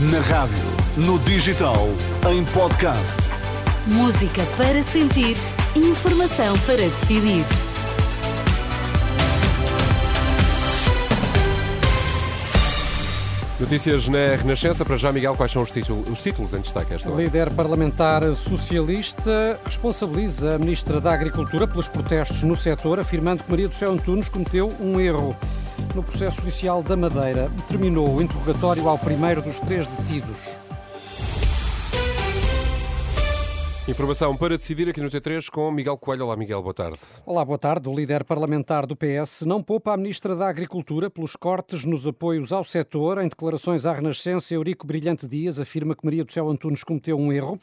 Na rádio, no digital, em podcast. Música para sentir, informação para decidir. Notícias na Renascença. Para já, Miguel, quais são os títulos, os títulos em destaque esta hora? O líder parlamentar socialista responsabiliza a Ministra da Agricultura pelos protestos no setor, afirmando que Maria do Céu Antunes cometeu um erro. No processo judicial da Madeira, terminou o interrogatório ao primeiro dos três detidos. Informação para decidir aqui no T3 com Miguel Coelho. Olá, Miguel, boa tarde. Olá, boa tarde. O líder parlamentar do PS não poupa a Ministra da Agricultura pelos cortes nos apoios ao setor. Em declarações à Renascença, Eurico Brilhante Dias afirma que Maria do Céu Antunes cometeu um erro.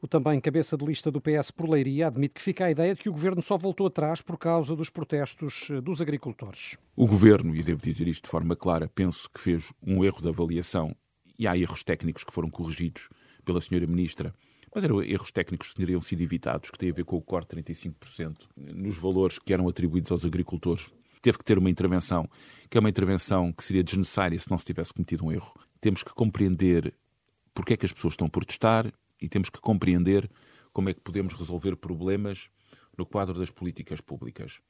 O também cabeça de lista do PS por Leiria admite que fica a ideia de que o governo só voltou atrás por causa dos protestos eh, dos agricultores. O governo, e devo dizer isto de forma clara, penso que fez um erro de avaliação e há erros técnicos que foram corrigidos pela senhora ministra mas eram erros técnicos que teriam sido evitados, que têm a ver com o corte de 35% nos valores que eram atribuídos aos agricultores. Teve que ter uma intervenção, que é uma intervenção que seria desnecessária se não se tivesse cometido um erro. Temos que compreender porque é que as pessoas estão a protestar e temos que compreender como é que podemos resolver problemas no quadro das políticas públicas.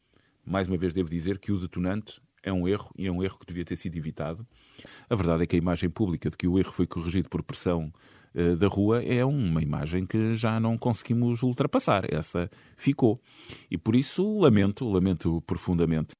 Mais uma vez devo dizer que o detonante é um erro e é um erro que devia ter sido evitado. A verdade é que a imagem pública de que o erro foi corrigido por pressão uh, da rua é uma imagem que já não conseguimos ultrapassar. Essa ficou. E por isso lamento, lamento profundamente.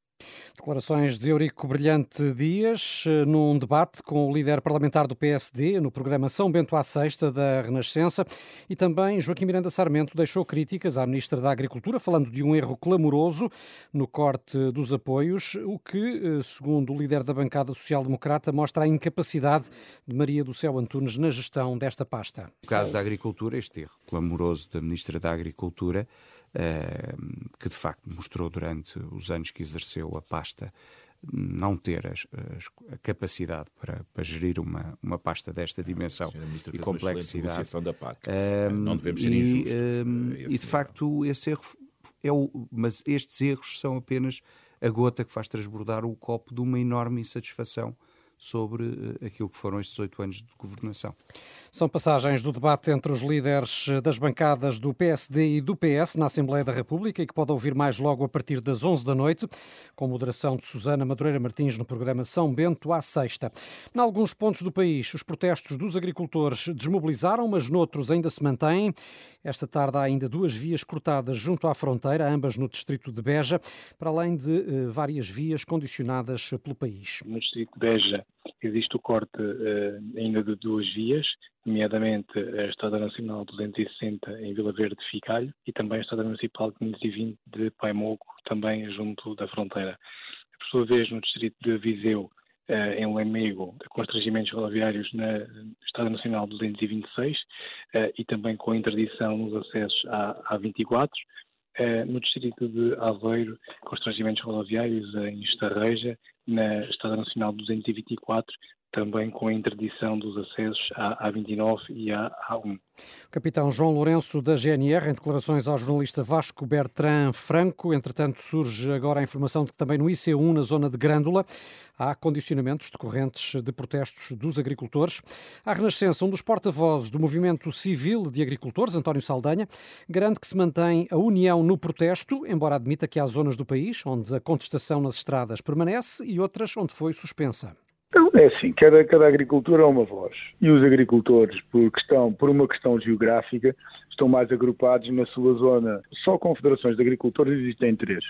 Declarações de Eurico Brilhante Dias eh, num debate com o líder parlamentar do PSD no programa São Bento à Sexta da Renascença e também Joaquim Miranda Sarmento deixou críticas à Ministra da Agricultura falando de um erro clamoroso no corte dos apoios, o que, eh, segundo o líder da bancada social-democrata, mostra a incapacidade de Maria do Céu Antunes na gestão desta pasta. No caso da agricultura, este erro clamoroso da Ministra da Agricultura que de facto mostrou durante os anos que exerceu a pasta não ter as, as, a capacidade para, para, gerir uma, uma pasta desta dimensão e complexidade. Da PAC. Um, não devemos ser e, injustos. Um, e de erro. facto, esse erro é o. Mas estes erros são apenas a gota que faz transbordar o copo de uma enorme insatisfação sobre eh, aquilo que foram estes oito anos de governação. São passagens do debate entre os líderes eh, das bancadas do PSD e do PS na Assembleia da República e que pode ouvir mais logo a partir das 11 da noite, com moderação de Susana Madureira Martins no programa São Bento à sexta. Em alguns pontos do país, os protestos dos agricultores desmobilizaram, mas noutros ainda se mantêm. Esta tarde há ainda duas vias cortadas junto à fronteira, ambas no distrito de Beja, para além de uh, várias vias condicionadas pelo país. No distrito de Beja existe o corte uh, ainda de duas vias, nomeadamente a Estrada Nacional 260 em Vila Verde de Ficalho e também a Estrada Municipal 520 de Paimogo, também junto da fronteira. Por sua vez, no distrito de Viseu, uh, em Lamego, constrangimentos rodoviários na Estrada Nacional 226 uh, e também com interdição nos acessos à A24. Uh, no distrito de Aveiro, constrangimentos rodoviários em Estarreja, na Estrada Nacional 224, também com a interdição dos acessos à A29 e à A1. O capitão João Lourenço da GNR, em declarações ao jornalista Vasco Bertrand Franco, entretanto surge agora a informação de que também no IC1, na zona de Grândola, há condicionamentos decorrentes de protestos dos agricultores. A Renascença, um dos porta-vozes do movimento civil de agricultores, António Saldanha, garante que se mantém a união no protesto, embora admita que há zonas do país onde a contestação nas estradas permanece e outras onde foi suspensa. É assim, cada, cada agricultura é uma voz. E os agricultores, por, questão, por uma questão geográfica, estão mais agrupados na sua zona. Só confederações de agricultores existem três.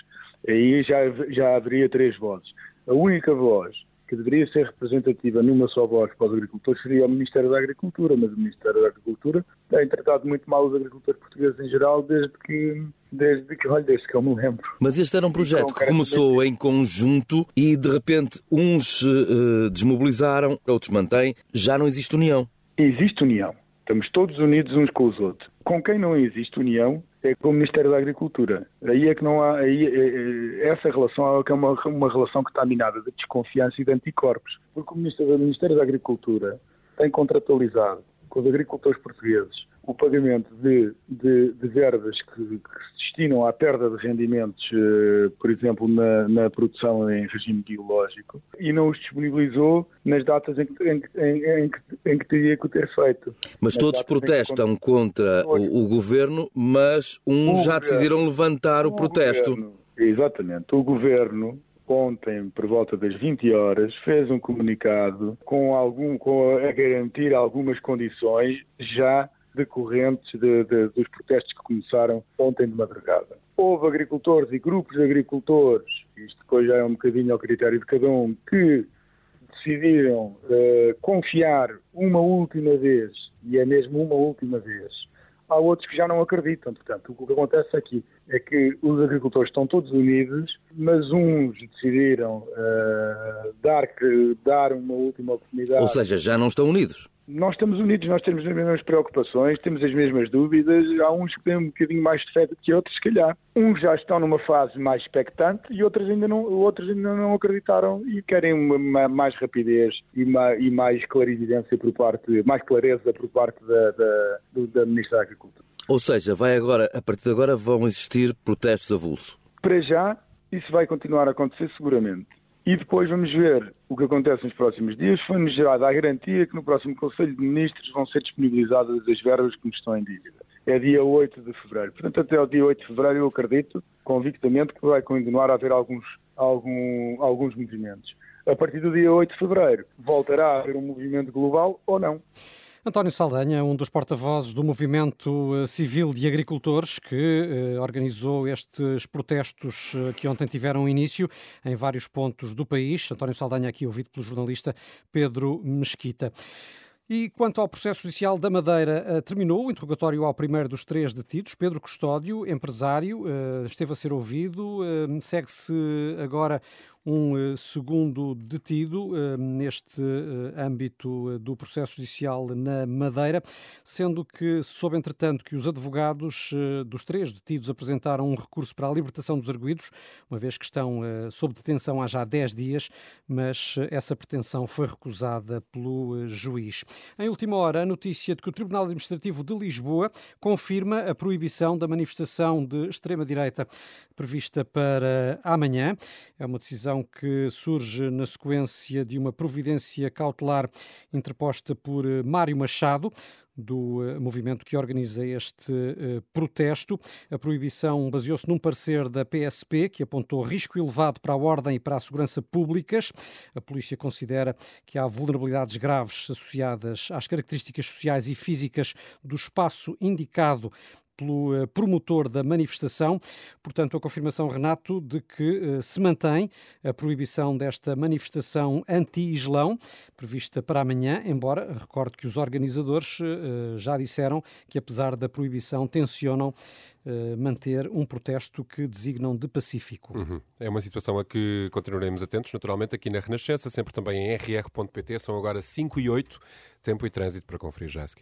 Aí já, já haveria três vozes. A única voz que deveria ser representativa numa só voz para os agricultores seria o Ministério da Agricultura, mas o Ministério da Agricultura tem tratado muito mal os agricultores portugueses em geral desde que, desde que, olha, desde que eu me lembro. Mas este era um projeto que começou em conjunto e de repente uns uh, desmobilizaram, outros mantêm, já não existe união. Existe união. Estamos todos unidos uns com os outros. Com quem não existe união é com o Ministério da Agricultura. Aí é que não há. Aí, é, é, essa relação é uma, uma relação que está minada de desconfiança e de anticorpos. Porque o Ministério, o Ministério da Agricultura tem contratualizado com os agricultores portugueses o pagamento de, de, de verbas que, que, se destinam à perda de rendimentos, eh, por exemplo, na, na, produção em regime biológico, e não os disponibilizou nas datas em que, em, em, em que teria que ter feito. Mas todos protestam que... contra o, o, governo, mas uns já governo, decidiram levantar o, o protesto. Governo, exatamente. O governo ontem, por volta das 20 horas, fez um comunicado com, algum, com a garantir algumas condições já decorrentes de, de, dos protestos que começaram ontem de madrugada. Houve agricultores e grupos de agricultores, isto depois já é um bocadinho ao critério de cada um, que decidiram uh, confiar uma última vez, e é mesmo uma última vez, há outros que já não acreditam. Portanto, o que acontece aqui é que os agricultores estão todos unidos, mas uns decidiram uh, dar, dar uma última oportunidade. Ou seja, já não estão unidos nós estamos unidos, nós temos as mesmas preocupações, temos as mesmas dúvidas. Há uns que têm um bocadinho mais de fé do que outros, se calhar. Uns já estão numa fase mais expectante e outros ainda não, outros ainda não acreditaram e querem uma, mais rapidez e mais, e mais clarividência por parte, mais clareza por parte da, da, da Ministra da Agricultura. Ou seja, vai agora, a partir de agora vão existir protestos avulso? Para já, isso vai continuar a acontecer seguramente. E depois vamos ver o que acontece nos próximos dias. Foi-nos gerada a garantia que no próximo Conselho de Ministros vão ser disponibilizadas as verbas que nos estão em dívida. É dia 8 de fevereiro. Portanto, até o dia 8 de fevereiro eu acredito convictamente que vai continuar a haver alguns, algum, alguns movimentos. A partir do dia 8 de fevereiro voltará a haver um movimento global ou não. António Saldanha, um dos porta-vozes do Movimento eh, Civil de Agricultores, que eh, organizou estes protestos eh, que ontem tiveram início em vários pontos do país. António Saldanha, aqui ouvido pelo jornalista Pedro Mesquita. E quanto ao processo judicial da Madeira, terminou o interrogatório ao primeiro dos três detidos, Pedro Custódio, empresário, esteve a ser ouvido. Segue-se agora um eh, segundo detido eh, neste eh, âmbito do processo judicial na Madeira, sendo que soube, entretanto, que os advogados dos três detidos apresentaram um recurso para a libertação dos arguídos, uma vez que estão sob detenção há já 10 dias, mas essa pretensão foi recusada pelo juiz. Em última hora, a notícia de que o Tribunal Administrativo de Lisboa confirma a proibição da manifestação de extrema-direita prevista para amanhã. É uma decisão decisão que surge na sequência de uma providência cautelar interposta por eh, Mário Machado, do eh, movimento que organiza este uh, protesto. A proibição baseou-se num parecer da PSP que apontou risco elevado para a ordem e para a segurança públicas. A polícia considera que há vulnerabilidades graves associadas às características sociais e físicas do espaço indicado pelo eh, promotor da manifestação. Portanto, a confirmação, Renato, de que eh, se mantém a proibição desta manifestação anti-Islão, prevista para amanhã, embora recordo que os organizadores eh, já disseram que, apesar da proibição, tencionam manter um protesto que designam de pacífico. Uhum. É uma situação a que continuaremos atentos, naturalmente, aqui na Renascença, sempre também em rr.pt. São agora 5 e 8, tempo e trânsito para conferir já a seguir.